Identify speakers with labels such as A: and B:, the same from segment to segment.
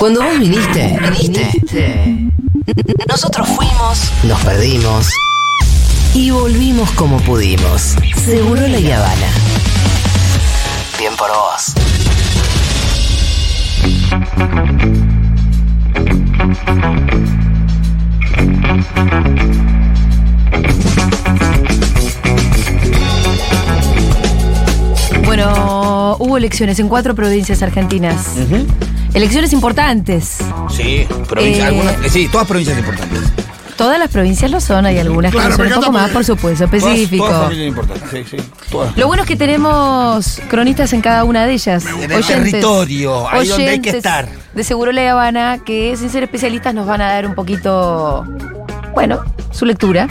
A: Cuando vos viniste, viniste. Nosotros fuimos, nos perdimos y volvimos como pudimos. Seguro la Habana. Bien por vos.
B: Bueno, hubo elecciones en cuatro provincias argentinas. Elecciones importantes.
C: Sí, provincia-
B: Eh,
C: algunas, eh, sí, todas provincias importantes.
B: Todas las provincias lo son, hay algunas
C: Claro,
B: que son un poco más, por supuesto,
C: Todas-
B: específico.
C: Todas, familias importantes, sí, sí. Todas.
B: Lo bueno es que tenemos cronistas en cada una de ellas.
C: En el territorio, ahí donde hay que
B: oyentes
C: estar.
B: De Seguro La Habana, que sin ser especialistas nos van a dar un poquito, bueno, su lectura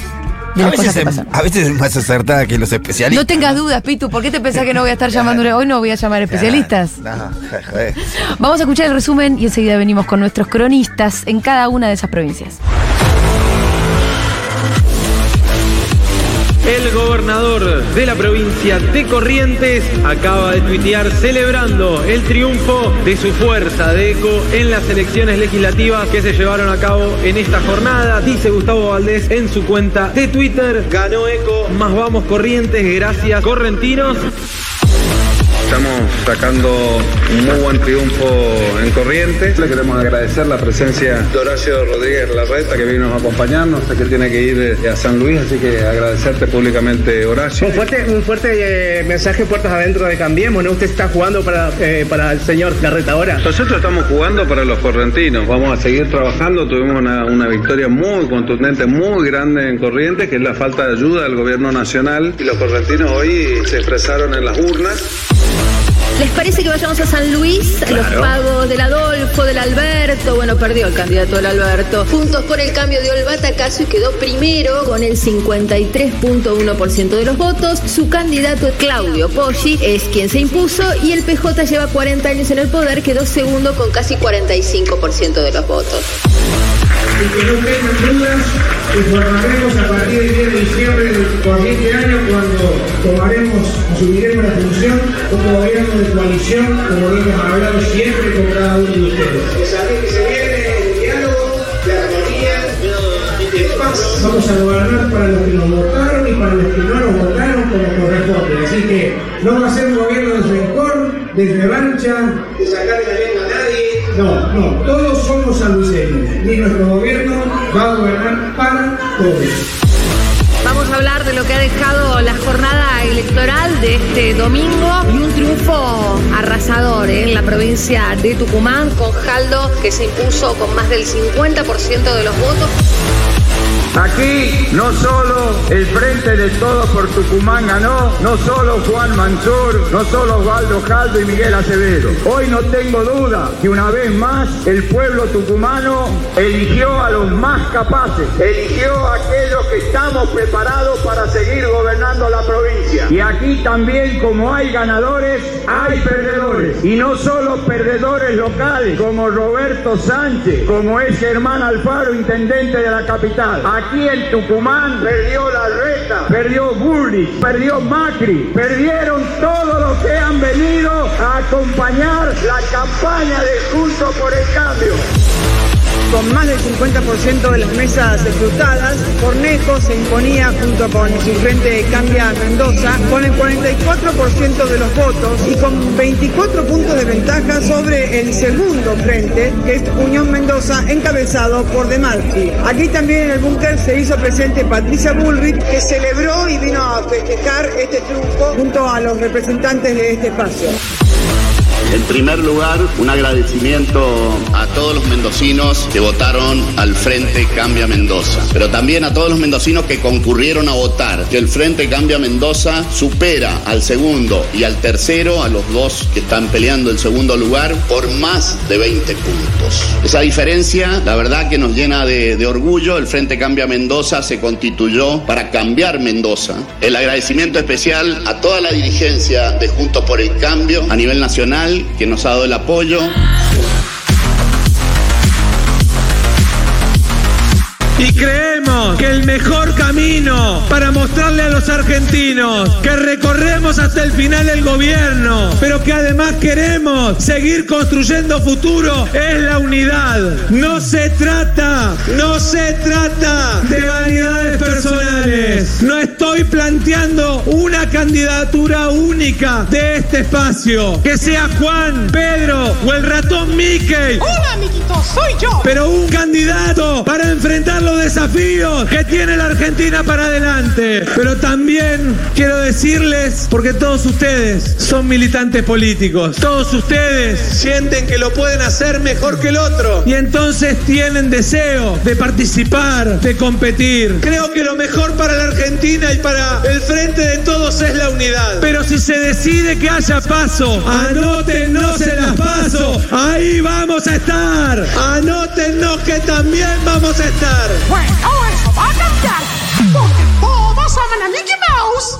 B: de
C: A
B: las cosas
C: veces,
B: que
C: es,
B: pasan.
C: a veces es más acertada que los especialistas.
B: No tengas dudas, Pitu, ¿por qué te pensás que no voy a estar llamando? Hoy no voy a llamar especialistas.
C: No, joder.
B: Vamos a escuchar el resumen y enseguida venimos con nuestros cronistas en cada una de esas provincias.
D: Gobernador de la provincia de Corrientes acaba de tuitear celebrando el triunfo de su fuerza de ECO en las elecciones legislativas que se llevaron a cabo en esta jornada. Dice Gustavo Valdés en su cuenta de Twitter, ganó ECO, más vamos Corrientes, gracias correntinos.
E: Estamos sacando un muy buen triunfo en Corrientes. Le queremos agradecer la presencia de Horacio Rodríguez Larreta que vino a acompañarnos. Sé que tiene que ir eh, a San Luis, así que agradecerte públicamente, Horacio.
F: Un fuerte, un fuerte eh, mensaje puertas adentro de Cambiemos, ¿no? Usted está jugando para, eh, para el señor Garreta ahora.
E: Nosotros estamos jugando para los correntinos. Vamos a seguir trabajando. Tuvimos una, una victoria muy contundente, muy grande en Corrientes, que es la falta de ayuda del gobierno nacional. Y los correntinos hoy se expresaron en las urnas.
G: ¿Les parece que vayamos a San Luis? Los pagos del Adolfo, del Alberto. Bueno, perdió el candidato del Alberto. Juntos por el cambio de Olvata Caso y quedó primero con el 53.1% de los votos. Su candidato Claudio Poggi es quien se impuso y el PJ lleva 40 años en el poder, quedó segundo con casi 45% de los votos.
H: Y que no tengan dudas, informaremos a partir del 10 de diciembre del corriente año cuando tomaremos, asumiremos la función como gobierno de coalición, como hemos hablado siempre con cada uno de ustedes. Que se viene el diálogo, la armonía y paz. Vamos a gobernar para los que nos votaron y para los que no nos votaron como corresponde. Así que no va a ser un gobierno de rencor, de revancha, de sacarle No, no, todos somos sanluiseños y nuestro gobierno va a gobernar para todos.
G: Vamos a hablar de lo que ha dejado la jornada electoral de este domingo y un triunfo arrasador ¿eh? en la provincia de Tucumán con Jaldo que se impuso con más del 50% de los votos.
I: Aquí no solo el Frente de Todos por Tucumán ganó, no solo Juan Mansur, no solo Osvaldo Jaldo y Miguel Acevedo. Hoy no tengo duda que una vez más el pueblo tucumano eligió a los más capaces, eligió a aquellos que estamos preparados para seguir gobernando la provincia. Y aquí también como hay ganadores, hay perdedores. Y no solo perdedores locales como Roberto Sánchez, como es Germán Alfaro, intendente de la capital. Aquí en Tucumán perdió la reta, perdió Bullrich, perdió Macri, perdieron todos los que han venido a acompañar la campaña de Juntos por el Cambio.
F: Con más del 50% de las mesas escrutadas, Cornejo se imponía junto con su frente Cambia Mendoza con el 44% de los votos y con 24 puntos de ventaja sobre el segundo frente, que es Unión Mendoza, encabezado por De Marchi. Aquí también en el búnker se hizo presente Patricia Bullrich, que celebró y vino a festejar este triunfo junto a los representantes de este espacio.
J: En primer lugar, un agradecimiento a todos los mendocinos que votaron al Frente Cambia Mendoza, pero también a todos los mendocinos que concurrieron a votar, que el Frente Cambia Mendoza supera al segundo y al tercero, a los dos que están peleando el segundo lugar, por más de 20 puntos. Esa diferencia, la verdad que nos llena de, de orgullo, el Frente Cambia Mendoza se constituyó para cambiar Mendoza. El agradecimiento especial a toda la dirigencia de Juntos por el Cambio a nivel nacional que nos ha dado el apoyo. yo.
D: Y creemos que el mejor camino para mostrarle a los argentinos que recorremos hasta el final el gobierno, pero que además queremos seguir construyendo futuro, es la unidad. No se trata, no se trata de vanidades personales. No estoy planteando una candidatura única de este espacio, que sea Juan, Pedro o el ratón Mickey.
K: Hola, amiguitos, soy yo.
D: Pero un candidato para enfrentar los desafíos que tiene la Argentina para adelante. Pero también quiero decirles, porque todos ustedes son militantes políticos, todos ustedes sienten que lo pueden hacer mejor que el otro y entonces tienen deseo de participar, de competir. Creo que lo mejor para la Argentina y para el frente de todos es la unidad. Pero si se decide que haya paso, anótennos en las paso, ahí vamos a estar. Anótennos que también vamos a estar.
K: Bueno, eso va a cambiar. Porque todos aman a Mickey Mouse.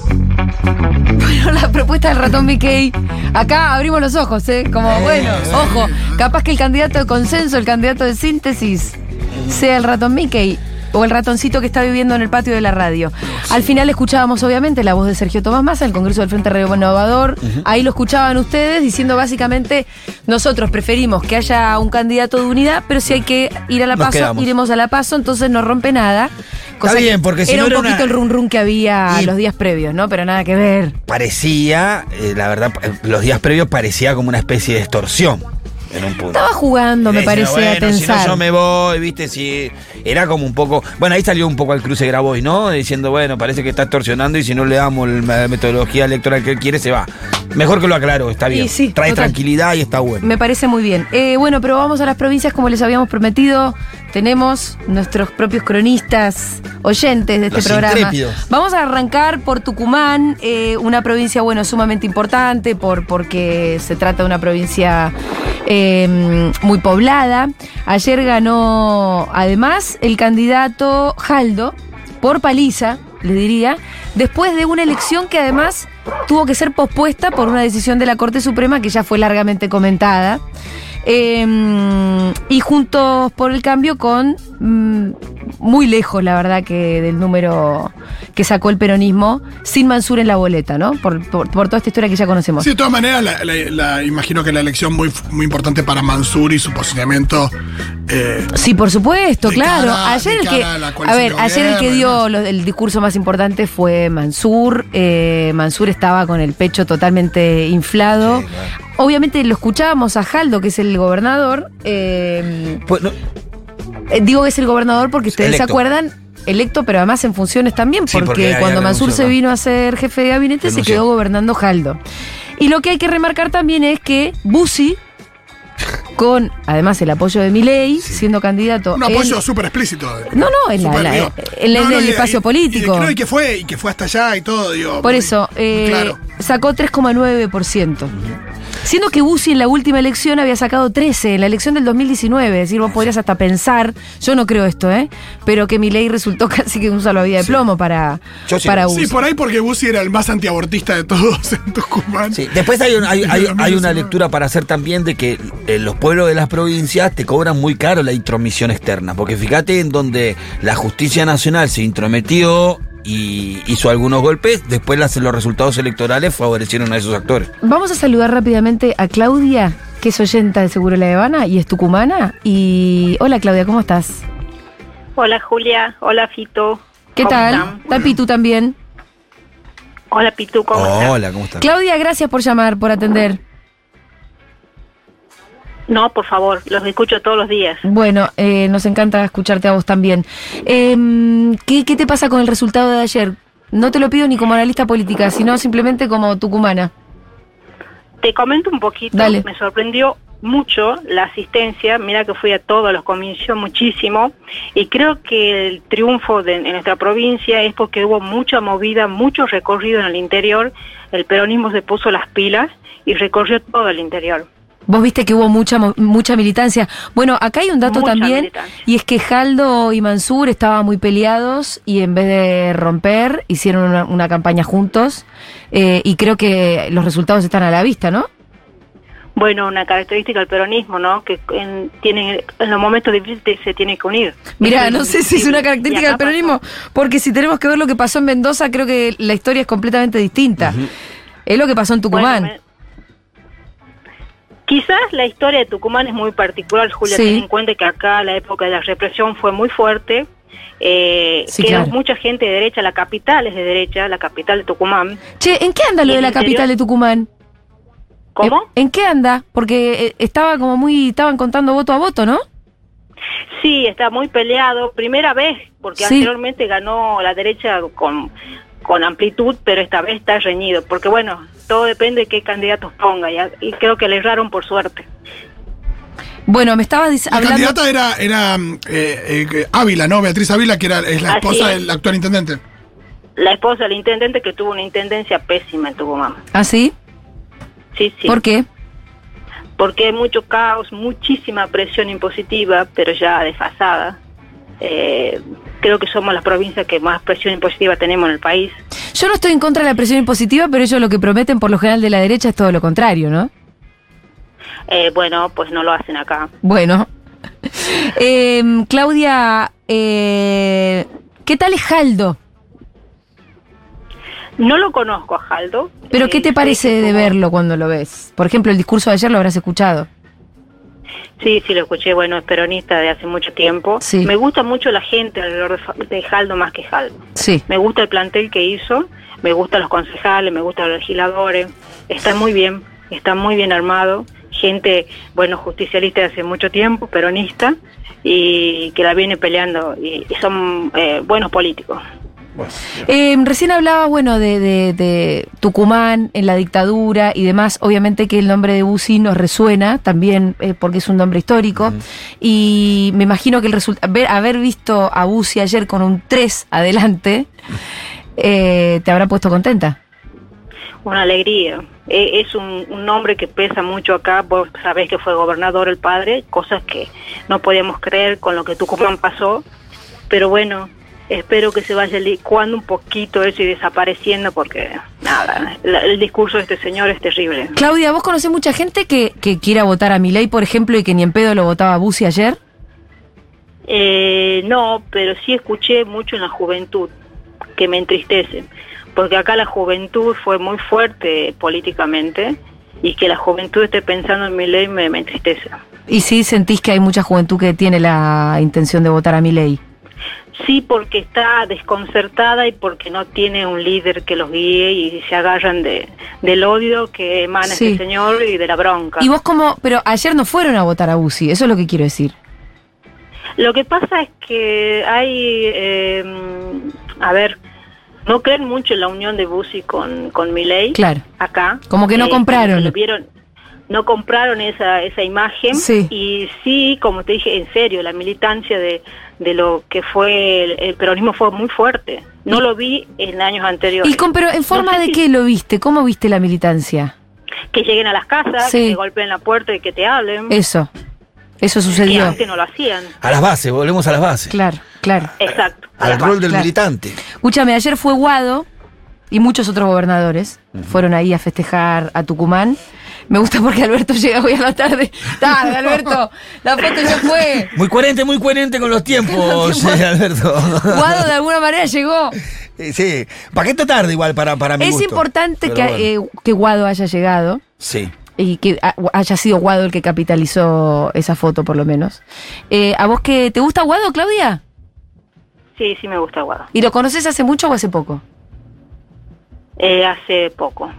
B: Bueno, la propuesta del ratón Mickey. Acá abrimos los ojos, ¿eh? Como, bueno, ojo, capaz que el candidato de consenso, el candidato de síntesis, sea el ratón Mickey. O el ratoncito que está viviendo en el patio de la radio. Al final escuchábamos, obviamente, la voz de Sergio Tomás Massa, el Congreso del Frente Renovador. Ahí lo escuchaban ustedes diciendo básicamente: nosotros preferimos que haya un candidato de unidad, pero si hay que ir a la
C: Nos
B: paso,
C: quedamos.
B: iremos a la paso, entonces no rompe nada. Cosa
C: bien,
B: que
C: porque si
B: era
C: no
B: un
C: era
B: poquito
C: una-
B: el run run que había
C: Y-
B: los días previos, ¿no? Pero nada que ver.
C: Parecía, eh, la verdad, eh, los días previos parecía como una especie de extorsión en un punto.
B: Estaba jugando, me parece, a
C: bueno, Si no, yo me voy, viste, si. Era como un poco. Bueno, ahí salió un poco al cruce Grabois, ¿no? Diciendo, bueno, parece que está extorsionando y si no le damos la metodología electoral que él quiere, se va. Mejor que lo aclaro, está bien.
B: Y sí,
C: Trae
B: total.
C: tranquilidad y está bueno.
B: Me parece muy bien. Eh, bueno, pero vamos a las provincias como les habíamos prometido. Tenemos nuestros propios cronistas oyentes de este
C: Los
B: programa.
C: intrépidos.
B: Vamos a arrancar por Tucumán, eh, una provincia, bueno, sumamente importante por, porque se trata de una provincia eh, muy poblada. Ayer ganó, además, el candidato Jaldo por paliza, le diría, después de una elección que además tuvo que ser pospuesta por una decisión de la Corte Suprema que ya fue largamente comentada. Eh, y juntos por el cambio con mm, muy lejos, la verdad, que del número que sacó el peronismo, sin Mansur en la boleta, ¿no? Por, por- por toda esta historia que ya conocemos.
L: Sí, de todas maneras, la, la- la- imagino que la elección muy, muy importante para Mansur y su posicionamiento. eh,
B: Sí, por supuesto,
L: De
B: claro.
L: cara-
B: ayer
L: de
B: el que,
L: a la
B: a
L: coalición
B: ver, ayer el que dio lo- el discurso más importante fue Mansur. Eh, Mansur estaba con el pecho totalmente inflado. Obviamente lo escuchábamos a Jaldo, que es el gobernador. eh,
C: Pues, no,
B: eh, digo que es el gobernador porque ustedes se acuerdan. Electo, pero además en funciones también,
C: Sí,
B: porque, cuando Mansur se
C: ¿no?
B: vino a ser jefe de gabinete se quedó gobernando Jaldo. Y lo que hay que remarcar también es que Bussi, con además el apoyo de Milei, siendo candidato.
L: un apoyo súper explícito.
B: no, no, en, la- la- en
L: No, no,
B: el
L: y-
B: espacio
L: y-
B: político.
L: Y, creo que fue, y que fue hasta allá y todo, digo.
B: Por
L: muy-
B: eso, eh,
L: claro.
B: sacó 3,9%. Siendo que Bussi en la última elección había sacado 13, en la elección del 2019. Es decir, vos podrías hasta pensar, yo no creo esto, ¿eh? Pero que mi ley resultó casi que un salvavidas de plomo para,
C: Yo sí.
B: para
L: Sí,
B: Bussi.
L: por ahí porque Bussi era el más antiabortista de todos en Tucumán.
C: Sí, Después hay, un- hay, hay- hay
L: 2019.
C: una lectura para hacer también de que eh, los pueblos de las provincias te cobran muy caro la intromisión externa, porque fíjate en donde la justicia nacional se intrometió y hizo algunos golpes, después las- los resultados electorales favorecieron a esos actores.
B: Vamos a saludar rápidamente a Claudia, que es oyenta de Seguro La Habana y es tucumana. Y hola Claudia, ¿cómo estás?
M: Hola Julia, hola Fito.
B: ¿Qué
M: ¿Cómo
B: tal?
M: están?
B: Tapi, tú también.
M: Hola Pitu, ¿cómo estás?
C: Hola, ¿cómo estás?
B: Claudia, gracias por llamar, por atender.
M: No, por favor, los escucho todos los días.
B: Bueno, eh, nos encanta escucharte a vos también. Em, ¿qué, qué te pasa con el resultado de ayer? No te lo pido ni como analista política, sino simplemente como tucumana.
M: Te comento un poquito,
B: Dale.
M: me sorprendió mucho la asistencia, mira que fui a todos los comicios muchísimo y creo que el triunfo de, en nuestra provincia es porque hubo mucha movida, mucho recorrido en el interior, el peronismo se puso las pilas y recorrió todo el interior.
B: Vos viste que hubo mucha mo- mucha militancia. Bueno, acá hay un dato
M: Mucha
B: también,
M: militancia.
B: y es que Jaldo y Mansur estaban muy peleados y en vez de romper, hicieron una, una campaña juntos. eh, y creo que los resultados están a la vista, ¿no?
M: Bueno, una característica del peronismo, ¿no? Que en, tiene, en los momentos difíciles se tiene que unir.
B: Mira, no sé si es una característica del peronismo, porque si tenemos que ver lo que pasó en Mendoza, creo que la historia es completamente distinta. Es lo que pasó en Tucumán.
M: Bueno, me- Quizás la historia de Tucumán es muy particular, Julia,
B: Sí.
M: ten en cuenta que acá la época de la represión fue muy fuerte, eh,
B: Sí, claro.
M: mucha gente de derecha, la capital es de derecha, la capital de Tucumán.
B: Che, ¿en qué anda lo
M: ¿Y
B: de la
M: interior?
B: capital de Tucumán?
M: ¿Cómo?
B: ¿En, en qué anda? Porque eh, estaba como muy, estaban contando voto a voto, ¿no?
M: Sí, está muy peleado, primera vez, porque
B: Sí.
M: anteriormente ganó la derecha con, con amplitud, pero esta vez está reñido, porque bueno, todo depende de qué candidatos ponga, ya, y creo que le erraron por suerte.
B: Bueno, me estabas dic-
L: La
B: hablando.
L: candidata era, era eh, eh, Ávila, ¿no? Beatriz Ávila, que era, es la esposa
M: es.
L: del actual intendente.
M: La esposa del intendente que tuvo una intendencia pésima en Tucumán.
B: ¿Ah, sí?
M: Sí, sí.
B: ¿Por qué?
M: Porque hay mucho caos, muchísima presión impositiva, pero ya desfasada. Eh, creo que somos la provincia que más presión impositiva tenemos en el país.
B: Yo no estoy en contra de la presión impositiva, pero ellos lo que prometen por lo general de la derecha es todo lo contrario, ¿no?
M: Eh, bueno, pues no lo hacen acá.
B: Bueno. Eh, Claudia, eh, ¿qué tal es Jaldo?
M: No lo conozco a Jaldo.
B: ¿Pero
M: Eh,
B: qué te
M: sé
B: parece de verlo cuando lo ves? Por ejemplo, el discurso de ayer lo habrás escuchado.
M: Sí, sí, lo escuché. Bueno, es peronista de hace mucho tiempo.
B: Sí.
M: Me gusta mucho la gente alrededor de Jaldo más que Jaldo.
B: Sí.
M: Me gusta el plantel que hizo, me gustan los concejales, me gustan los legisladores. Está muy bien, está muy bien armado. Gente, bueno, justicialista de hace mucho tiempo, peronista, y que la viene peleando. Y, y son eh, buenos políticos.
B: Eh, recién hablaba, bueno, de, de- de Tucumán en la dictadura y demás. Obviamente que el nombre de Bussi nos resuena también eh, porque es un nombre histórico. Y me imagino que el resultado, haber visto a Bussi ayer con un 3 adelante, eh, te habrá puesto contenta.
M: Una alegría. Eh, es un, un nombre que pesa mucho acá. Vos sabés que fue gobernador el padre, cosas que no podíamos creer con lo que Tucumán pasó. Pero bueno, espero que se vaya licuando un poquito eso y desapareciendo porque, nada, la- el discurso de este señor es terrible.
B: Claudia, ¿vos conocés mucha gente que, que quiera votar a Milei, por ejemplo, y que ni en pedo lo votaba Bussi ayer?
M: Eh, no, pero sí escuché mucho en la juventud, que me entristece, porque acá la juventud fue muy fuerte políticamente y que la juventud esté pensando en mi ley me, me entristece.
B: Y sí sentís que hay mucha juventud que tiene la intención de votar a Milei.
M: Sí, porque está desconcertada y porque no tiene un líder que los guíe y se agarran de, del odio que emana
B: Sí.
M: este señor y de la bronca.
B: Y vos como, pero ayer no fueron a votar a Bussi, eso es lo que quiero decir.
M: Lo que pasa es que hay, eh, a ver, no creen mucho en la unión de Bussi con, con Milei.
B: Claro.
M: Acá.
B: Como que no
M: Eh,
B: compraron.
M: que lo vieron, no compraron esa, esa imagen.
B: Sí.
M: Y sí, como te dije, en serio, la militancia de, de lo que fue el, el peronismo fue muy fuerte. No lo vi en años anteriores.
B: Y con, pero en forma
M: No sé
B: de
M: si-
B: qué lo viste, ¿cómo viste la militancia?
M: Que lleguen a las casas,
B: Sí.
M: que te golpeen la puerta y que te hablen.
B: Eso, eso
M: que
B: sucedió.
M: antes no lo hacían.
C: A las bases, volvemos a las bases.
B: Claro, claro.
M: Exacto.
C: Al rol del
B: Claro.
C: militante.
B: Escúchame, ayer fue Guado y muchos otros gobernadores fueron ahí a festejar a Tucumán. Me gusta porque Alberto llega hoy a la tarde. Tarde, Alberto. La foto ya fue.
C: Muy coherente, muy coherente con los tiempos, eh, Alberto.
B: Guado de alguna manera llegó.
C: Eh, Sí, paquete tarde igual para, para mi
B: Es
C: gusto.
B: importante que,
C: bueno.
B: eh, que Guado haya llegado.
C: Sí.
B: y que ha- haya sido Guado el que capitalizó esa foto, por lo menos. Eh, ¿A vos que te gusta Guado, Claudia?
M: Sí, sí me gusta Guado.
B: ¿Y lo conoces hace mucho o hace poco?
M: Eh, hace poco.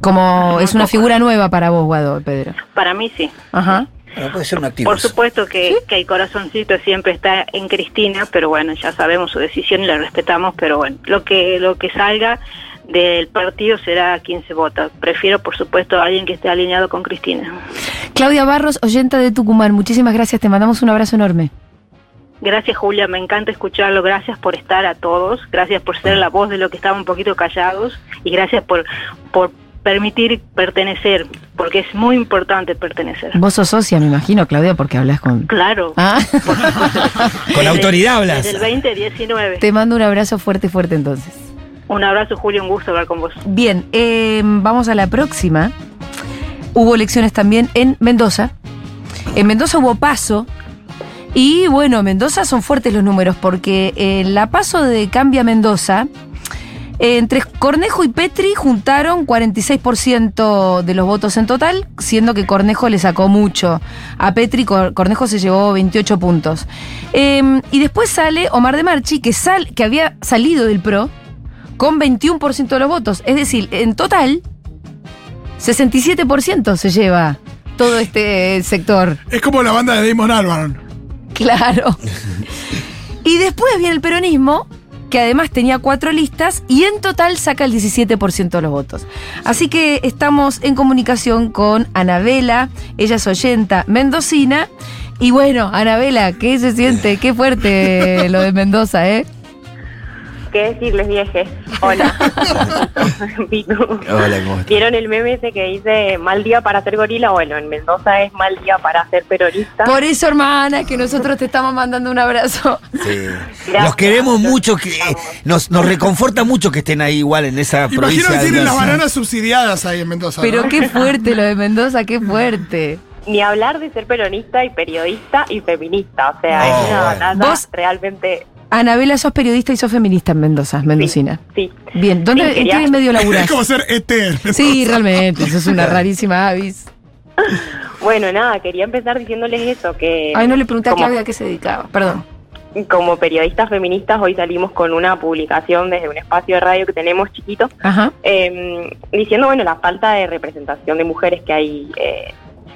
B: Como es una figura nueva para vos, Guado, Pedro.
M: Para mí sí.
B: Ajá.
C: Bueno, puede ser un activo.
M: Por supuesto que, que el corazoncito siempre está en Cristina, pero bueno, ya sabemos su decisión y la respetamos, pero bueno, lo que lo que salga del partido será quien se vota. Prefiero, por supuesto, a alguien que esté alineado con Cristina.
B: Claudia Barros, oyenta de Tucumán, muchísimas gracias, te mandamos un abrazo enorme.
M: Gracias, Julia, me encanta escucharlo. Gracias por estar a todos. Gracias por ser la voz de los que estaban un poquito callados y gracias por, por permitir pertenecer, porque es muy importante pertenecer.
B: Vos sos socia, me imagino, Claudia, porque hablas con...
M: Claro.
B: Ah.
C: Con autoridad hablas.
M: Desde el 2019.
B: Te mando un abrazo fuerte, fuerte entonces.
M: Un abrazo, Julio, un gusto hablar con vos.
B: Bien, eh, vamos a la próxima. hubo elecciones también en Mendoza. En Mendoza hubo paso. Y bueno, Mendoza son fuertes los números porque en la paso de Cambia Mendoza, eh, entre Cornejo y Petri juntaron 46% de los votos en total, siendo que Cornejo le sacó mucho. A Petri Cor- Cornejo se llevó 28 puntos. Eh, y después sale Omar de Marchi, que, sal, que había salido del PRO, con 21% de los votos. Es decir, en total, 67% se lleva todo este sector.
L: Es como la banda de Damon Albarn.
B: Claro. Y después viene el peronismo, que además tenía cuatro listas y en total saca el 17% de los votos. Así que estamos en comunicación con Anabela, ella es oyenta mendocina. Y bueno, Anabela, ¿qué se siente? Qué fuerte lo de Mendoza, ¿eh?
N: ¿Qué decirles, viejes? Hola.
C: Hola, ¿cómo estás?
N: ¿Vieron el meme ese que dice mal día para ser gorila? Bueno, en Mendoza es mal día para ser peronista.
B: Por eso, hermana, que nosotros te estamos mandando un abrazo.
C: Sí. Los queremos mucho, que nos, nos reconforta mucho que estén ahí igual en esa
L: Imagino
C: provincia.
L: que tienen las bananas subsidiadas ahí en Mendoza.
B: Pero
L: ¿no?
B: qué fuerte lo de Mendoza, qué fuerte.
N: Ni hablar de ser peronista y periodista y feminista. O sea, es una
C: bueno.
B: Vos-
N: realmente.
B: Anabela, sos periodista y sos feminista en Mendoza, mendocina.
N: Sí.
B: Bien, ¿dónde,
N: Sí,
B: ¿en qué medio laburás?
L: Es como ser ET.
B: Sí, realmente, eso es una rarísima avis.
N: Bueno, nada, quería empezar diciéndoles eso, que...
B: Ay, no le pregunté a
N: como-
B: Claudia a qué se dedicaba, perdón.
N: Como periodistas feministas, hoy salimos con una publicación desde un espacio de radio que tenemos chiquito,
B: Ajá.
N: eh, diciendo, bueno, la falta de representación de mujeres que hay eh,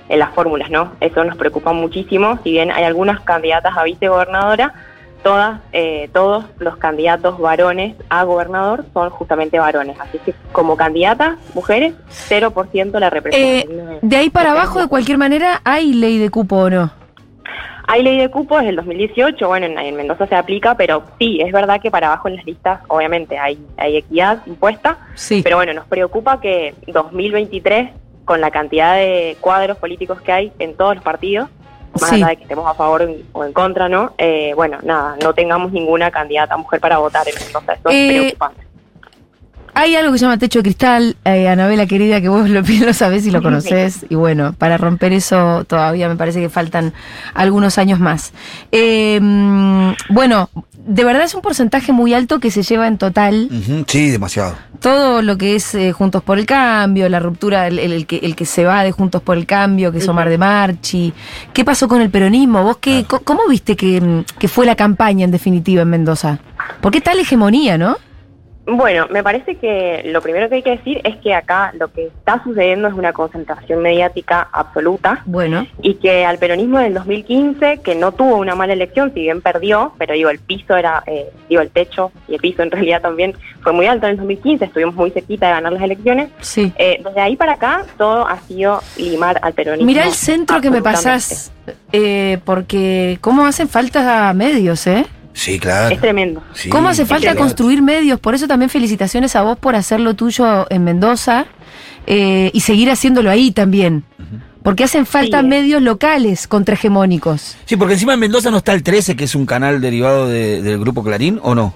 N: en las fórmulas, ¿no? Eso nos preocupa muchísimo. Si bien hay algunas candidatas a vicegobernadora, todas, eh, todos los candidatos varones a gobernador son justamente varones. Así que como candidatas, mujeres, 0% la representación.
B: Eh, de ahí para abajo, de cualquier manera, ¿hay ley de cupo o no?
N: Hay ley de cupo desde el 2018, bueno, en, en Mendoza se aplica, pero sí, es verdad que para abajo en las listas, obviamente, hay, hay equidad impuesta,
B: Sí.
N: pero bueno, nos preocupa que 2023, con la cantidad de cuadros políticos que hay en todos los partidos, más
B: Sí.
N: allá de que estemos a favor en- o en contra, ¿no? Eh, bueno, nada, no tengamos ninguna candidata mujer para votar en Mendoza, eso
B: Eh,
N: es preocupante.
B: Hay algo que se llama techo de cristal, eh, Anabela querida, que vos lo, lo sabés y lo conocés. Y bueno, para romper eso todavía me parece que faltan algunos años más. Eh, mm, bueno, de verdad es un porcentaje muy alto que se lleva en total
C: Sí, demasiado.
B: todo lo que es eh, Juntos por el Cambio, la ruptura, el, el- el que, el que se va de Juntos por el Cambio, que es Omar de Marchi. ¿Qué pasó con el peronismo? ¿Vos qué, co- cómo viste que, que fue la campaña en definitiva en Mendoza? ¿Por qué tal hegemonía, no?
N: Bueno, me parece que lo primero que hay que decir es que acá lo que está sucediendo es una concentración mediática absoluta.
B: Bueno.
N: y que al peronismo del 2015, que no tuvo una mala elección, si bien perdió, pero digo, el piso era, eh, digo, el techo y el piso en realidad también fue muy alto en el 2015, estuvimos muy cerquita de ganar las elecciones.
B: Sí.
N: Eh, desde ahí para acá todo ha sido limar al peronismo.
B: Mirá el centro que me pasás, eh, porque cómo hacen falta medios, ¿eh?
C: Sí, claro.
N: Es tremendo.
C: Sí,
B: ¿Cómo hace falta
C: claro.
B: construir medios? Por eso también felicitaciones a vos por hacer lo tuyo en Mendoza eh, y seguir haciéndolo ahí también. Porque hacen falta
N: Sí.
B: medios locales contrahegemónicos.
C: Sí, porque encima en Mendoza no está el 13, que es un canal derivado de- del grupo Clarín, ¿o no?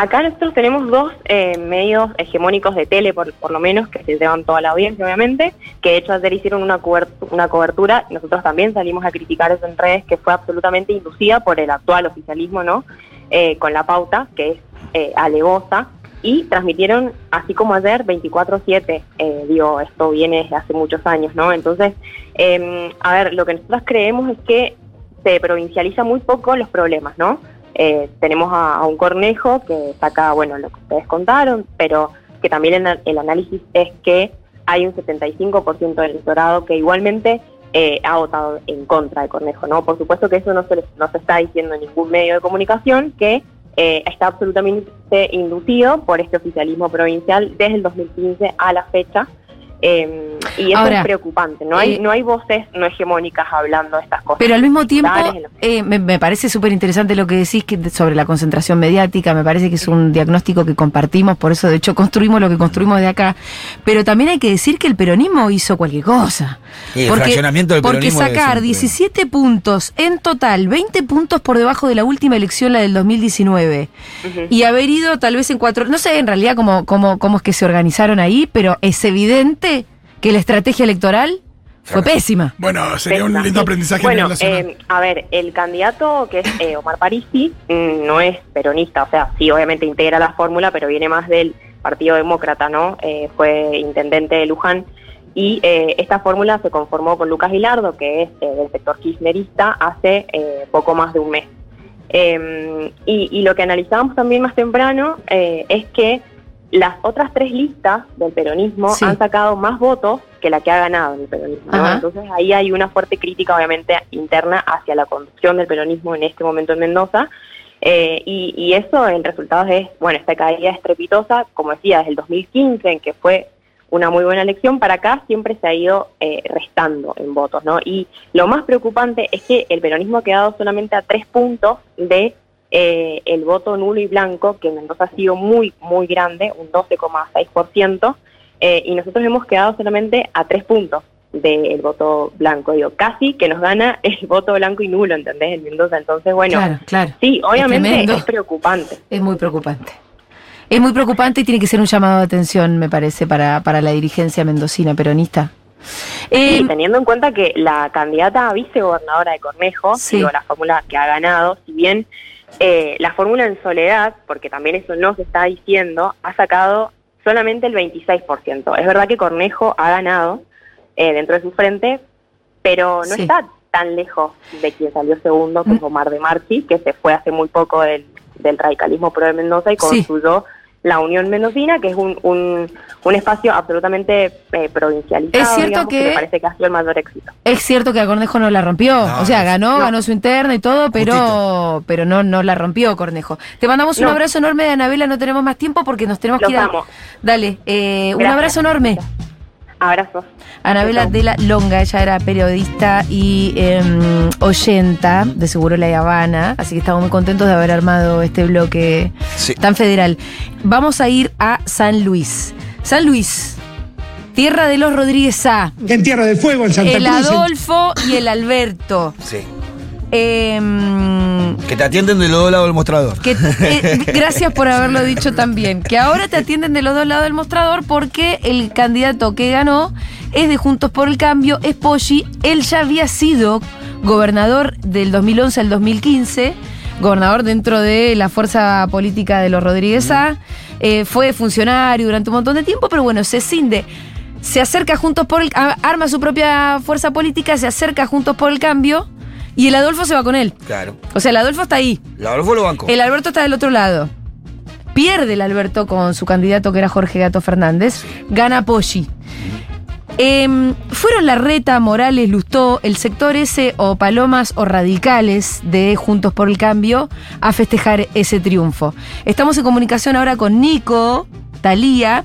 N: Acá nosotros tenemos dos eh, medios hegemónicos de tele, por, por lo menos, que se llevan toda la audiencia, obviamente, que de hecho ayer hicieron una, cubert- una cobertura, nosotros también salimos a criticar eso en redes, que fue absolutamente inducida por el actual oficialismo, ¿no? Eh, con la pauta, que es eh, alevosa, y transmitieron, así como ayer, 24-7. Eh, digo, esto viene desde hace muchos años, ¿no? Entonces, eh, a ver, lo que nosotros creemos es que se provincializa muy poco los problemas, ¿no? Eh, tenemos a, un Cornejo que saca, bueno, lo que ustedes contaron, pero que también el, el análisis es que hay un 75% del electorado que igualmente eh, ha votado en contra de Cornejo, ¿no? Por supuesto que eso no se, les- no se está diciendo en ningún medio de comunicación, que eh, está absolutamente inducido por este oficialismo provincial desde el 2015 a la fecha. Eh, y eso
B: Ahora,
N: es preocupante. No hay,
B: eh,
N: no hay voces no hegemónicas hablando de estas cosas.
B: Pero al mismo tiempo, eh, me, me parece súper interesante lo que decís que sobre la concentración mediática, me parece que es un diagnóstico que compartimos, por eso de hecho construimos lo que construimos de acá, pero también hay que decir que el peronismo hizo cualquier cosa.
C: Sí, el fraccionamiento del
B: porque sacar
C: un
B: 17 puntos en total, 20 puntos por debajo de la última elección, la del 2019,
N: Ujú.
B: y haber ido tal vez en cuatro, no sé en realidad cómo, cómo, cómo es que se organizaron ahí, pero es evidente que la estrategia electoral fue pésima.
L: Bueno, sería un lindo aprendizaje
N: Bueno, eh, a ver, el candidato que es eh, Omar Parisi mm, no es peronista, o sea, sí, obviamente integra la fórmula, pero viene más del Partido Demócrata, ¿no? Eh, fue intendente de Luján. Y eh, esta fórmula se conformó con Lucas Hilardo, que es eh, del sector kirchnerista, hace eh, poco más de un mes. Eh, y, y lo que analizábamos también más temprano eh, es que las otras tres listas del peronismo
B: Sí.
N: han sacado más votos que la que ha ganado el peronismo. Entonces ahí hay una fuerte crítica, obviamente, interna hacia la conducción del peronismo en este momento en Mendoza. Eh, y, y eso, el resultado es, bueno, esta caída estrepitosa, como decía, desde el 2015, en que fue una muy buena elección, para acá siempre se ha ido eh, restando en votos, ¿no? Y lo más preocupante es que el peronismo ha quedado solamente a tres puntos de eh, el voto nulo y blanco, que en Mendoza ha sido muy, muy grande, un 12,6%, eh, y nosotros hemos quedado solamente a tres puntos del voto blanco, digo, casi que nos gana el voto blanco y nulo, ¿entendés? En Mendoza, entonces, bueno,
B: Claro, claro.
N: sí, obviamente es preocupante.
B: Es muy preocupante. Es muy preocupante y tiene que ser un llamado de atención, me parece, para, para la dirigencia mendocina peronista. Eh,
N: Sí, teniendo en cuenta que la candidata a vicegobernadora de Cornejo,
B: Sí.
N: digo, la fórmula que ha ganado, si bien eh, la fórmula en soledad, porque también eso no se está diciendo, ha sacado solamente el 26%. Es verdad que Cornejo ha ganado eh, dentro de su frente, pero no
B: Sí.
N: está tan lejos de quien salió segundo, que es Omar de Marchi, que se fue hace muy poco del, del radicalismo pro de Mendoza y
B: Sí.
N: La Unión Mendocina, que es un, un, un espacio absolutamente eh, provincializado.
B: Es cierto
N: digamos,
B: que-
N: me parece que ha sido el mayor éxito.
B: es cierto que a Cornejo no la rompió.
C: No,
B: o sea, ganó,
N: no.
B: ganó su interna y todo, pero, pero no, no la rompió Cornejo. Te mandamos un
N: No.
B: abrazo enorme de Anabela, no tenemos más tiempo porque nos tenemos
N: Los
B: que ir a-. Dale, eh, un abrazo enorme.
N: Abrazos.
B: Anabela de la Longa, ella era periodista y em, oyenta de Seguro La Habana, así que estamos muy contentos de haber armado este bloque
C: Sí.
B: tan federal. Vamos a ir a San Luis. San Luis, tierra de los Rodríguez A,
H: En Tierra del Fuego, en Santa
B: el
H: Cruz. en-
B: Adolfo y el Alberto.
C: Sí.
B: Em,
C: Que te atienden de los dos lados del mostrador.
B: que, eh, gracias por haberlo dicho también. Que ahora te atienden de los dos lados del mostrador porque el candidato que ganó es de Juntos por el Cambio, es Poggi. Él ya había sido gobernador del 2011 al 2015, gobernador dentro de la fuerza política de los Rodríguez A. Eh, fue funcionario durante un montón de tiempo, pero bueno, se cinde. Se acerca Juntos por el arma su propia fuerza política, se acerca Juntos por el Cambio y el Adolfo se va con él.
C: Claro.
B: O sea, el Adolfo está ahí.
C: La Adolfo lo banco.
B: El Alberto está del otro lado. Pierde el Alberto con su candidato que era Jorge Gato Fernández. Gana Poggi. Em, fueron Larreta, Morales, Lustó, el sector ese o Palomas o Radicales de Juntos por el Cambio a festejar ese triunfo. Estamos en comunicación ahora con Nico Talía,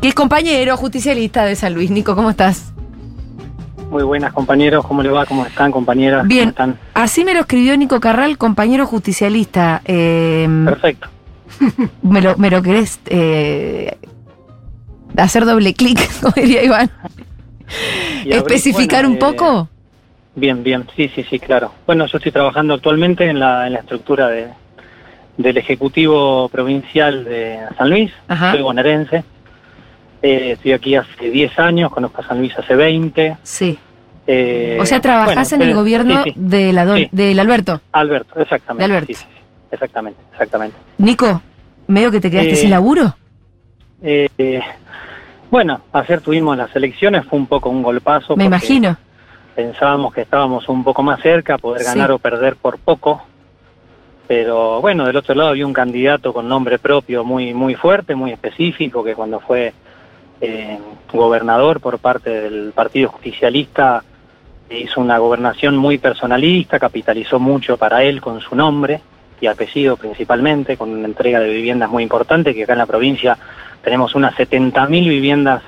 B: que es compañero justicialista de San Luis. Nico, ¿cómo estás?
O: Muy buenas compañeros, ¿cómo le va? ¿Cómo están compañeras?
B: Bien.
O: ¿Cómo están?
B: Así me lo escribió Nico Carral, compañero justicialista. Em,
O: Perfecto.
B: ¿Me lo, me lo querés eh, hacer doble clic, como diría Iván?
O: Y
B: ¿Especificar
O: bueno,
B: un poco?
O: eh, bien, bien, sí, sí, sí, claro. Bueno, yo estoy trabajando actualmente en la, en la estructura de, del Ejecutivo Provincial de San Luis,
B: Ajá.
O: soy bonaerense. Eh, estoy aquí hace 10 años, conozco a San Luis hace 20.
B: Sí.
O: Eh,
B: o sea, trabajás
O: bueno,
B: en el
O: eh,
B: gobierno
O: sí, sí.
B: del, Adol-
O: Sí.
B: del Alberto.
O: Alberto, exactamente.
B: De Alberto.
O: exactamente, exactamente.
B: Nico, medio que te quedaste
O: Eh,
B: sin laburo.
O: Eh, bueno, ayer tuvimos las elecciones, fue un poco un golpazo.
B: Me imagino.
O: Pensábamos que estábamos un poco más cerca, poder ganar o perder por poco. Pero bueno, del otro lado había un candidato con nombre propio muy, muy fuerte, muy específico, que cuando fue eh, gobernador por parte del Partido Justicialista hizo una gobernación muy personalista, capitalizó mucho para él con su nombre y apellido principalmente, con una entrega de viviendas muy importante, que acá en la provincia tenemos unas 70.000 viviendas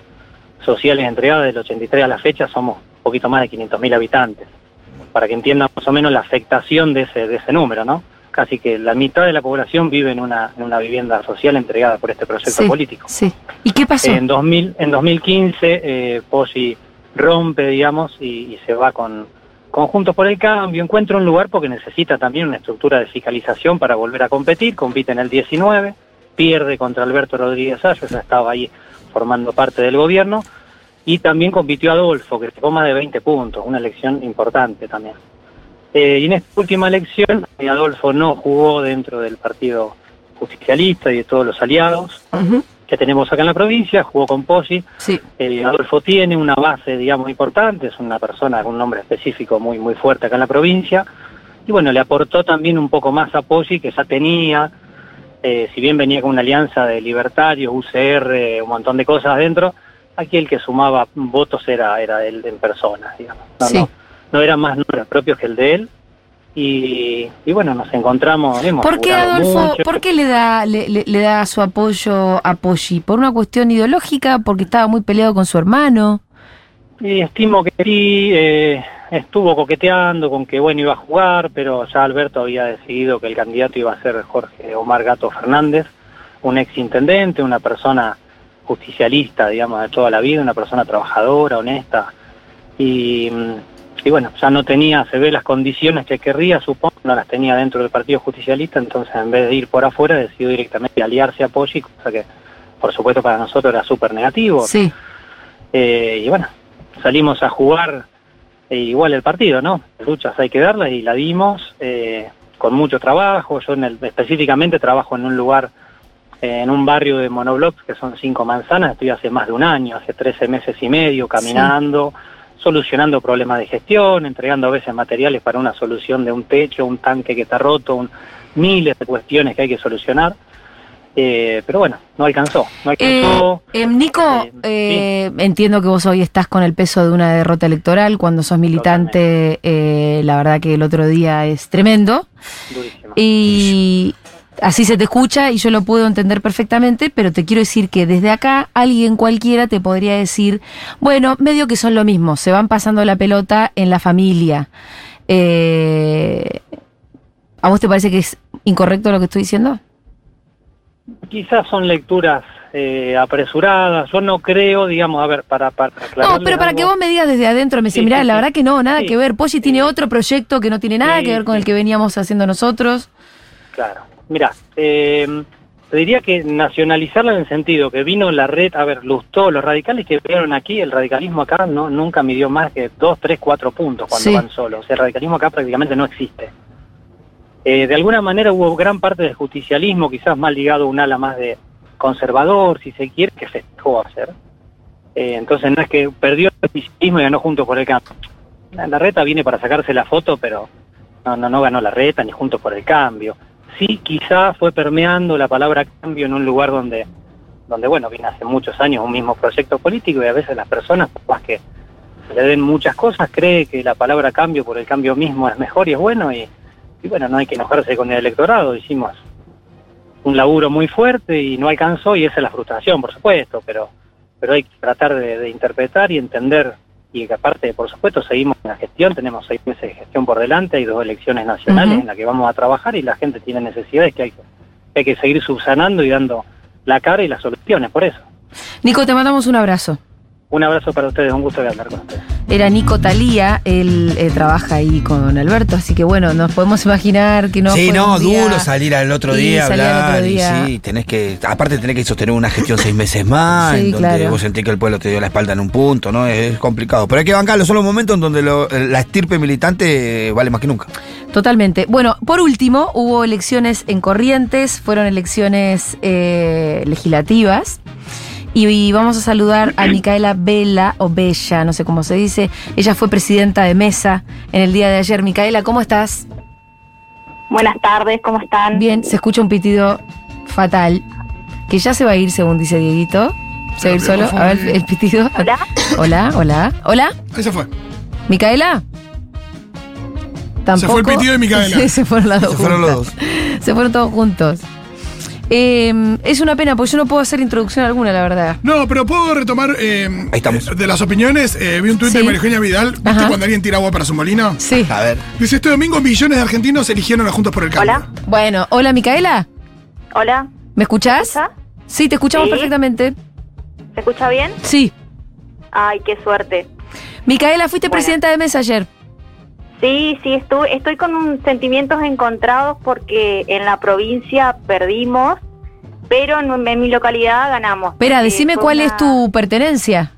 O: sociales entregadas del 83 a la fecha, somos un poquito más de 500.000 habitantes, para que entiendan más o menos la afectación de ese, de ese número, ¿no? Casi que la mitad de la población vive en una, en una vivienda social entregada por este proyecto
B: Sí,
O: político.
B: Sí. ¿Y qué pasó?
O: En, 2000, en 2015, eh, Poggi rompe, digamos, y, y se va con Conjuntos por el Cambio, encuentra un lugar porque necesita también una estructura de fiscalización para volver a competir, compite en el 19, pierde contra Alberto Rodríguez Ayo, ya estaba ahí formando parte del gobierno, y también compitió Adolfo, que sacó más de 20 puntos, una elección importante también. Eh, y en esta última elección, eh, Adolfo no jugó dentro del Partido Justicialista y de todos los aliados que tenemos acá en la provincia, jugó con Poggi.
B: Sí.
O: Eh, Adolfo tiene una base, digamos, importante, es una persona con un nombre específico muy, muy fuerte acá en la provincia. Y bueno, le aportó también un poco más a Poggi, que ya tenía, eh, si bien venía con una alianza de libertarios, UCR, un montón de cosas adentro, aquí el que sumaba votos era, era él en persona, digamos. No,
B: Sí.
O: no, no eran más números propios que el de él. Y, y bueno, nos encontramos, hemos
B: ¿Por qué Adolfo,
O: mucho.
B: por qué le da, le, le- le da su apoyo a Poggi? ¿Por una cuestión ideológica? ¿Porque estaba muy peleado con su hermano?
O: Y estimo que sí, eh, estuvo coqueteando con que bueno iba a jugar, pero ya Alberto había decidido que el candidato iba a ser Jorge Omar Gato Fernández, un ex intendente, una persona justicialista, digamos, de toda la vida, una persona trabajadora, honesta. Y, mm, y bueno, ya no tenía, se ve las condiciones que querría, supongo, no las tenía dentro del Partido Justicialista, entonces en vez de ir por afuera decidió directamente aliarse a Poggi, cosa que por supuesto para nosotros era súper negativo.
B: Sí.
O: Eh, y bueno, salimos a jugar eh, igual el partido, ¿no? Luchas hay que darlas y la dimos eh, con mucho trabajo. Yo en el- específicamente trabajo en un lugar, en un barrio de monoblocks que son cinco manzanas. Estoy hace más de un año, hace 13 meses y medio caminando, solucionando problemas de gestión, entregando a veces materiales para una solución de un techo, un tanque que está roto, un- miles de cuestiones que hay que solucionar. Eh, pero bueno, no alcanzó. No alcanzó.
B: Eh, Nico, eh, entiendo que vos hoy estás con el peso de una derrota electoral. Cuando sos militante, eh, la verdad que el otro día es tremendo. Y así se te escucha y yo lo puedo entender perfectamente, pero te quiero decir que desde acá alguien cualquiera te podría decir, bueno, medio que son lo mismo, se van pasando la pelota en la familia. Eh, ¿A vos te parece que es incorrecto lo que estoy diciendo?
O: Quizás son lecturas eh, apresuradas. Yo no creo, digamos, a ver, para, para
B: No, pero para
O: algo-
B: que vos me digas desde adentro, me decís,
O: Sí,
B: mirá,
O: sí,
B: la
O: sí.
B: verdad que no, nada que ver. Poggi tiene otro proyecto que no tiene nada que ver con el que veníamos haciendo nosotros.
O: Claro. Mira, eh, te diría que nacionalizarla en el sentido que vino la red, a ver, lustó, los radicales que vinieron aquí, el radicalismo acá no nunca midió más que dos, tres, cuatro puntos cuando
B: Sí.
O: van solos. O sea, el radicalismo acá prácticamente no existe. Eh, de alguna manera hubo gran parte del justicialismo, quizás más ligado a un ala más de conservador, si se quiere, que festejó hacer. Eh, entonces no es que perdió el justicialismo y ganó juntos por el cambio. La, la reta viene para sacarse la foto, pero no, no, no ganó la reta ni juntos por el cambio. Sí, quizá fue permeando la palabra cambio en un lugar donde, donde bueno, viene hace muchos años un mismo proyecto político y a veces las personas, más que le den muchas cosas, cree que la palabra cambio por el cambio mismo es mejor y es bueno y, y bueno, no hay que enojarse con el electorado, hicimos un laburo muy fuerte y no alcanzó y esa es la frustración, por supuesto, pero, pero hay que tratar de interpretar y entender y que aparte, por supuesto, seguimos en la gestión, tenemos seis meses de gestión por delante, hay dos elecciones nacionales en las que vamos a trabajar y la gente tiene necesidades que hay, que hay que seguir subsanando y dando la cara y las soluciones, por eso.
B: Nico, te mandamos un abrazo.
O: Un abrazo para ustedes, un gusto de hablar con ustedes.
B: Era Nico Talía, él eh, trabaja ahí con Alberto, así que bueno, nos podemos imaginar que no
C: sí,
B: fue
C: no,
B: un día-
C: duro salir al otro día a hablar.
B: otro
C: y sí, tenés que. Aparte, tenés que sostener una gestión seis meses más,
B: Sí,
C: en donde
B: claro.
C: vos sentís que el pueblo te dio la espalda en un punto, ¿no? Es, es complicado. Pero hay que bancarlo, son los momentos en donde lo- la estirpe militante vale más que nunca.
B: Totalmente. Bueno, por último, hubo elecciones en Corrientes, fueron elecciones eh, legislativas. Y, y vamos a saludar a Micaela Vela, o Bella, no sé cómo se dice. Ella fue presidenta de mesa en el día de ayer. Micaela, ¿cómo estás?
P: Buenas tardes, ¿cómo están?
B: Bien, se escucha un pitido fatal, que ya se va a ir, según dice Dieguito. ¿Se va a ir solo? A ver, el pitido.
P: Hola.
B: Hola, hola. ¿Hola?
L: Ahí se fue.
B: ¿Micaela?
L: Se fue el pitido de Micaela.
B: Sí, se fueron las dos
L: Se fueron los
B: juntas. Se fueron todos juntos. Eh, es una pena, porque yo no puedo hacer introducción alguna, la verdad.
L: No, pero puedo retomar eh, de las opiniones. Eh, vi un tuit de
B: Sí.
L: María Eugenia Vidal. ¿Viste
B: Ajá.
L: cuando alguien tira agua para su molino?
B: Sí.
C: A ver.
L: Dice, este domingo millones de argentinos eligieron a Juntos por el Cambio.
P: Hola.
B: Bueno, hola Micaela.
P: Hola.
B: ¿Me escuchás? Sí, te escuchamos
P: Sí.
B: perfectamente.
P: ¿Se escucha bien?
B: Sí.
P: Ay, qué suerte.
B: Micaela, fuiste
P: Bueno.
B: presidenta de mesa ayer.
P: Sí, sí, estuve, estoy con un- sentimientos encontrados porque en la provincia perdimos, pero en, en mi localidad ganamos.
B: Espera, decime cuál
P: una-
B: es tu pertenencia.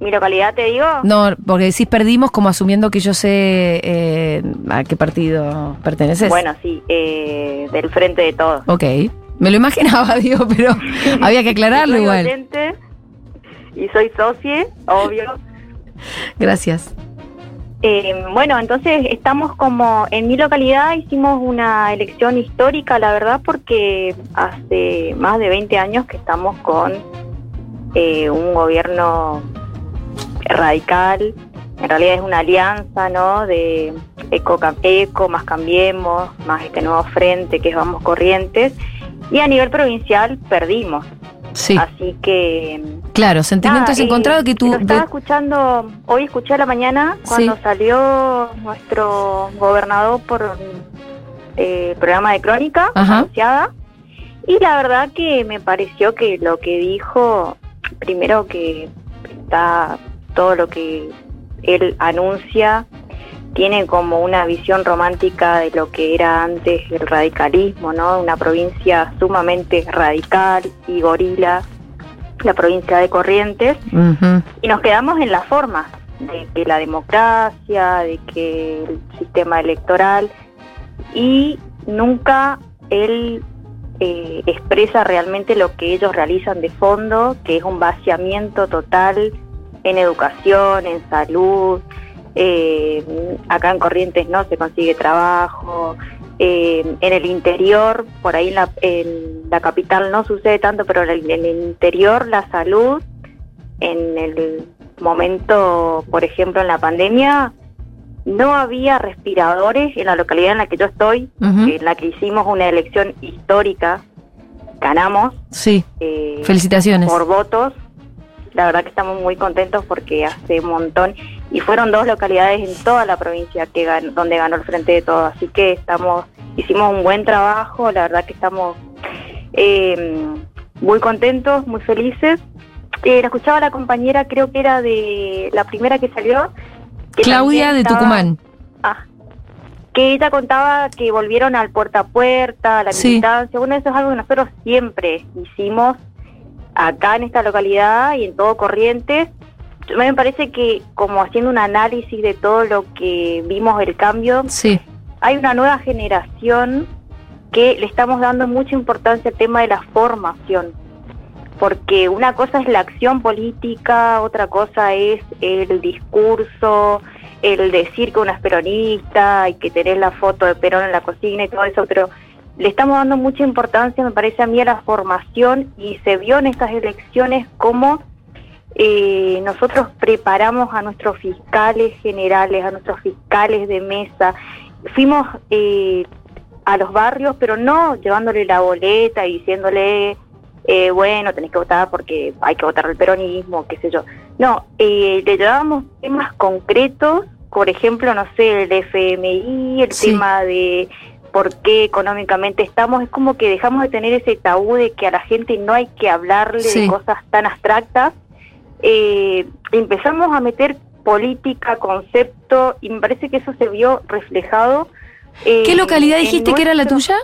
P: ¿Mi localidad te digo?
B: No, porque decís perdimos como asumiendo que yo sé eh, a qué partido perteneces.
P: Bueno, sí, eh, del frente de todos.
B: Ok. Me lo imaginaba, digo, pero había que aclararlo
P: soy
B: igual.
P: y soy socie, obvio.
B: Gracias.
P: Eh, bueno, entonces estamos como en mi localidad hicimos una elección histórica, la verdad, porque hace más de 20 años que estamos con eh, un gobierno radical. En realidad es una alianza, ¿no? De Eco, Eco más Cambiemos, más este nuevo frente que es Vamos Corrientes. Y a nivel provincial perdimos.
B: Sí.
P: Así que
B: Claro, sentimientos
P: Nada, eh,
B: encontrados que tú.
P: Lo estaba
B: de-
P: escuchando, hoy escuché a la mañana cuando
B: Sí.
P: salió nuestro gobernador por eh, el programa de crónica
B: Ajá.
P: anunciada y la verdad que me pareció que lo que dijo, primero que está todo lo que él anuncia tiene como una visión romántica de lo que era antes el radicalismo, ¿no? Una provincia sumamente radical y gorila, la provincia de Corrientes, y nos quedamos en las formas de que la democracia, de que el sistema electoral, y nunca él eh, expresa realmente lo que ellos realizan de fondo, que es un vaciamiento total en educación, en salud. Eh, acá en Corrientes no se consigue trabajo. eh, en el interior, por ahí en la, en la capital no sucede tanto, pero en el, interior la salud, en el momento, por ejemplo, en la pandemia, no había respiradores en la localidad en la que yo estoy, en la que hicimos una elección histórica, ganamos.
B: Sí.
P: eh,
B: Felicitaciones.
P: Por votos. La verdad que estamos muy contentos porque hace un montón. Y fueron dos localidades en toda la provincia que donde ganó el Frente de Todo. Así que estamos hicimos un buen trabajo. La verdad que estamos eh, muy contentos, muy felices. Eh, la escuchaba la compañera, creo que era de la primera que salió. que
B: Claudia de
P: estaba-
B: Tucumán.
P: Ah, que ella contaba que volvieron al puerta a puerta, a la
B: Sí.
P: militancia. Bueno, eso es algo que nosotros siempre hicimos acá en esta localidad y en todo Corrientes. Me parece que como haciendo un análisis de todo lo que vimos el cambio,
B: Sí.
P: hay una nueva generación que le estamos dando mucha importancia al tema de la formación. Porque una cosa es la acción política, otra cosa es el discurso, el decir que uno es peronista y que tenés la foto de Perón en la cocina y todo eso, pero le estamos dando mucha importancia, me parece a mí, a la formación y se vio en estas elecciones cómo eh, nosotros preparamos a nuestros fiscales generales, a nuestros fiscales de mesa. Fuimos eh, a los barrios, pero no llevándole la boleta y diciéndole, eh, bueno, tenés que votar porque hay que votar el peronismo, qué sé yo. No, eh, le llevábamos temas concretos, por ejemplo, no sé, el FMI, el
B: Sí.
P: tema de por qué económicamente estamos, es como que dejamos de tener ese tabú de que a la gente no hay que hablarle
B: Sí.
P: de cosas tan abstractas. Eh, empezamos a meter política, concepto, y me parece que eso se vio reflejado. eh,
B: ¿Qué localidad
P: en
B: dijiste que era la tuya?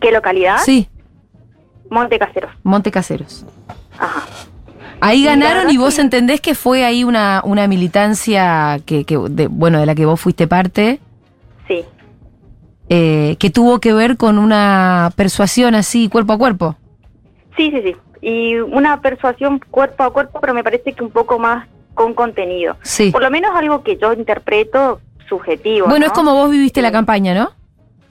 P: ¿Qué localidad?
B: Sí,
P: Monte Caseros.
B: Monte Caseros.
P: Ajá.
B: Ahí ganaron y vos entendés que fue ahí una, una militancia que, que de, bueno, de la que vos fuiste parte,
P: Sí.
B: eh, que tuvo que ver con una persuasión así cuerpo a cuerpo.
P: Sí, sí, sí. Y una persuasión cuerpo a cuerpo, pero me parece que un poco más con contenido.
B: Sí.
P: Por lo menos algo que yo interpreto subjetivo.
B: Bueno,
P: ¿no?
B: es como vos viviste la campaña, ¿no?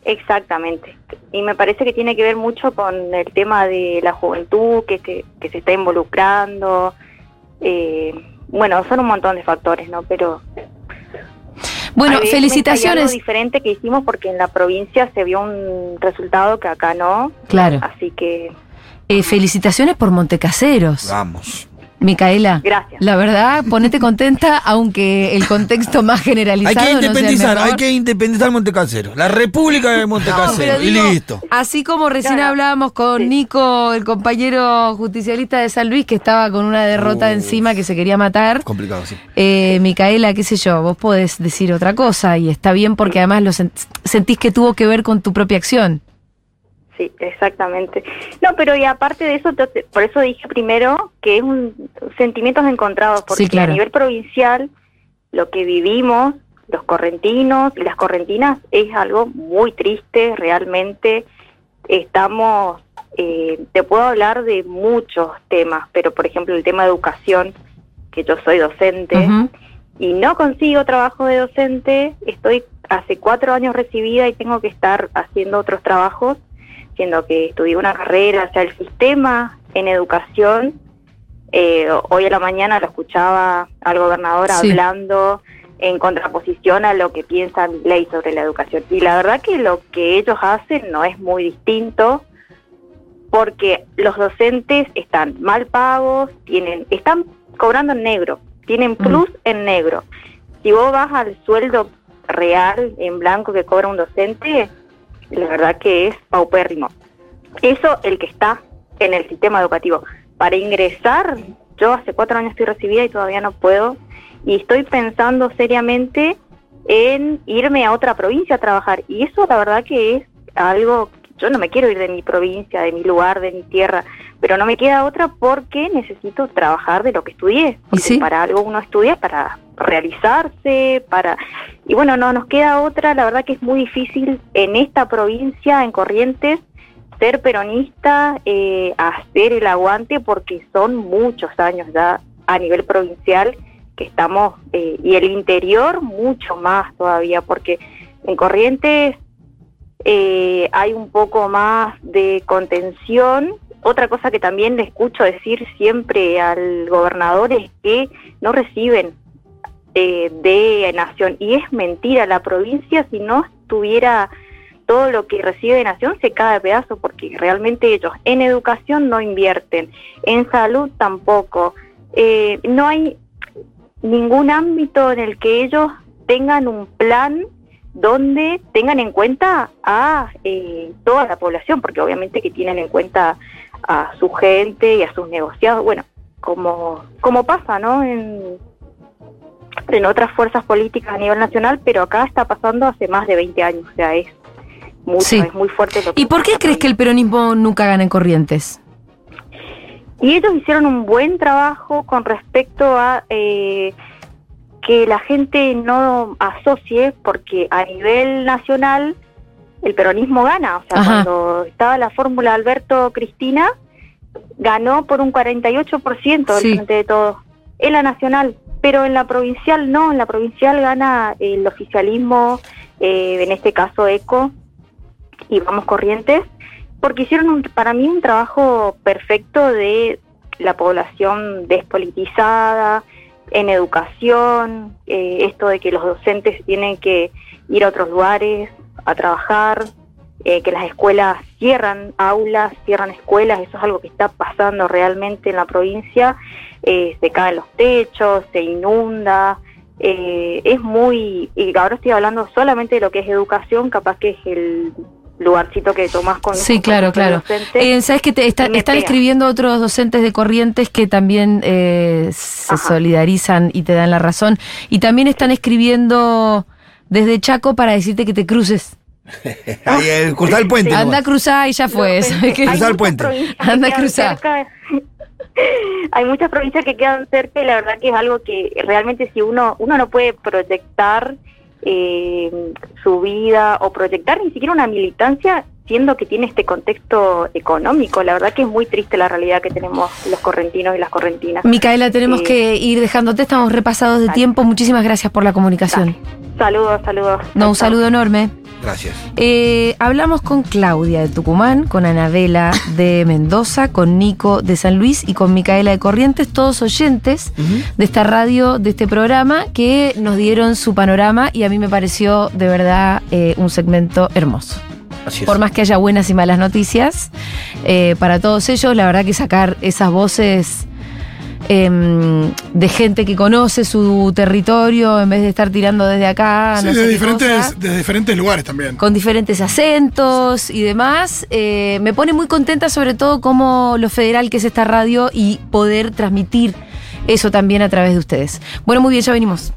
P: Exactamente. Y me parece que tiene que ver mucho con el tema de la juventud que se, que se está involucrando. Eh, bueno, son un montón de factores, ¿no? Pero
B: Bueno, felicitaciones.
P: algo diferente que hicimos porque en la provincia se vio un resultado que acá no.
B: Claro.
P: Así que
B: Eh, felicitaciones por Montecaseros.
C: Vamos.
B: Micaela.
P: Gracias.
B: La verdad, ponete contenta, aunque el contexto más
C: Hay
B: generalizado.
C: que
B: no sea el
C: independizar,
B: mejor.
C: hay que independizar Montecasero. La República de Montecasero. y
B: digo,
C: listo.
B: Así como recién
P: No, no.
B: hablábamos con Nico, el compañero justicialista de San Luis, que estaba con una derrota encima que se quería matar.
C: Complicado, sí.
B: Eh, Micaela, qué sé yo, vos podés decir otra cosa y está bien porque además lo sent- sentís que tuvo que ver con tu propia acción.
P: Sí, exactamente. No, pero y aparte de eso, te- por eso dije primero que es un sentimientos encontrados, porque
B: Sí, claro.
P: a nivel provincial lo que vivimos, los correntinos y las correntinas, es algo muy triste, realmente. Estamos, eh, te puedo hablar de muchos temas, pero por ejemplo el tema de educación, que yo soy docente, y no consigo trabajo de docente, estoy hace cuatro años recibida y tengo que estar haciendo otros trabajos, siendo que estudié una carrera, o sea, el sistema en educación, eh, hoy a la mañana lo escuchaba al gobernador
B: Sí.
P: hablando en contraposición a lo que piensa mi ley sobre la educación. Y la verdad que lo que ellos hacen no es muy distinto, porque los docentes están mal pagos, tienen, están cobrando en negro, tienen plus en negro. Si vos vas al sueldo real en blanco que cobra un docente, la verdad que es paupérrimo. Eso el que está en el sistema educativo. Para ingresar, yo hace cuatro años estoy recibida y todavía no puedo, y estoy pensando seriamente en irme a otra provincia a trabajar. Y eso la verdad que es algo, yo no me quiero ir de mi provincia, de mi lugar, de mi tierra, pero no me queda otra porque necesito trabajar de lo que estudié. Porque para algo uno estudia para realizarse, para... Y bueno, no nos queda otra, la verdad que es muy difícil en esta provincia, en Corrientes, ser peronista, eh, hacer el aguante, porque son muchos años ya a nivel provincial que estamos, eh, y el interior mucho más todavía, porque en Corrientes eh, hay un poco más de contención. Otra cosa que también le escucho decir siempre al gobernador es que no reciben eh, de Nación. Y es mentira, la provincia si no tuviera todo lo que recibe de Nación se cae de pedazo porque realmente ellos en educación no invierten, en salud tampoco. Eh, no hay ningún ámbito en el que ellos tengan un plan donde tengan en cuenta a eh, toda la población, porque obviamente que tienen en cuenta a su gente y a sus negociados, bueno, como, como pasa, ¿no? En, en otras fuerzas políticas a nivel nacional, pero acá está pasando hace más de 20 años, o sea, es mucho,
B: Sí.
P: es muy fuerte lo que
B: ¿Y por qué crees que el peronismo nunca gana en Corrientes?
P: Y ellos hicieron un buen trabajo con respecto a eh, que la gente no asocie, porque a nivel nacional el peronismo gana. O sea,
B: Ajá.
P: cuando estaba la fórmula Alberto-Cristina, ganó por un 48% del
B: Sí.
P: frente de todos. En la nacional, pero en la provincial no. En la provincial gana el oficialismo, eh, en este caso ECO, y Vamos Corrientes, porque hicieron un- para mí un trabajo perfecto de la población despolitizada, en educación, eh, esto de que los docentes tienen que ir a otros lugares a trabajar, eh, que las escuelas cierran aulas, cierran escuelas, eso es algo que está pasando realmente en la provincia, eh, se caen los techos, se inunda, eh, es muy, y ahora estoy hablando solamente de lo que es educación, capaz que es el lugarcito que tomás con
B: Sí, claro, claro. Eh, Sabes que te está- están
P: pega.
B: escribiendo otros docentes de Corrientes que también eh, se solidarizan y te dan la razón. Y también están escribiendo desde Chaco para decirte que te cruces.
C: Ahí, eh, cruzar el puente.
B: Anda a cruzar y ya fue.
C: Cruzar el puente.
B: Anda a cruzar.
P: cerca. Hay muchas provincias que quedan cerca y la verdad que es algo que realmente si uno uno no puede proyectar eh, su vida o proyectar ni siquiera una militancia siendo que tiene este contexto económico. La verdad que es muy triste la realidad que tenemos los correntinos y las correntinas.
B: Micaela, tenemos
P: Eh,
B: que ir dejándote, estamos repasados de tiempo. Muchísimas gracias por la comunicación.
P: Saludos, saludos.
B: No, un saludo enorme.
C: Gracias.
B: Eh, hablamos con Claudia de Tucumán, con Anabela de Mendoza, con Nico de San Luis y con Micaela de Corrientes, todos oyentes de esta radio, de este programa, que nos dieron su panorama y a mí me pareció de verdad eh, un segmento hermoso.
C: Así es.
B: Por más que haya buenas y malas noticias, eh, para todos ellos, la verdad que sacar esas voces em, de gente que conoce su territorio en vez de estar tirando desde acá,
L: Sí,
B: no sé
L: de
B: qué
L: diferentes,
B: cosa
L: de diferentes lugares también.
B: con diferentes acentos y demás. Eh, me pone muy contenta sobre todo como lo federal que es esta radio y poder transmitir eso también a través de ustedes. Bueno, muy bien, ya venimos.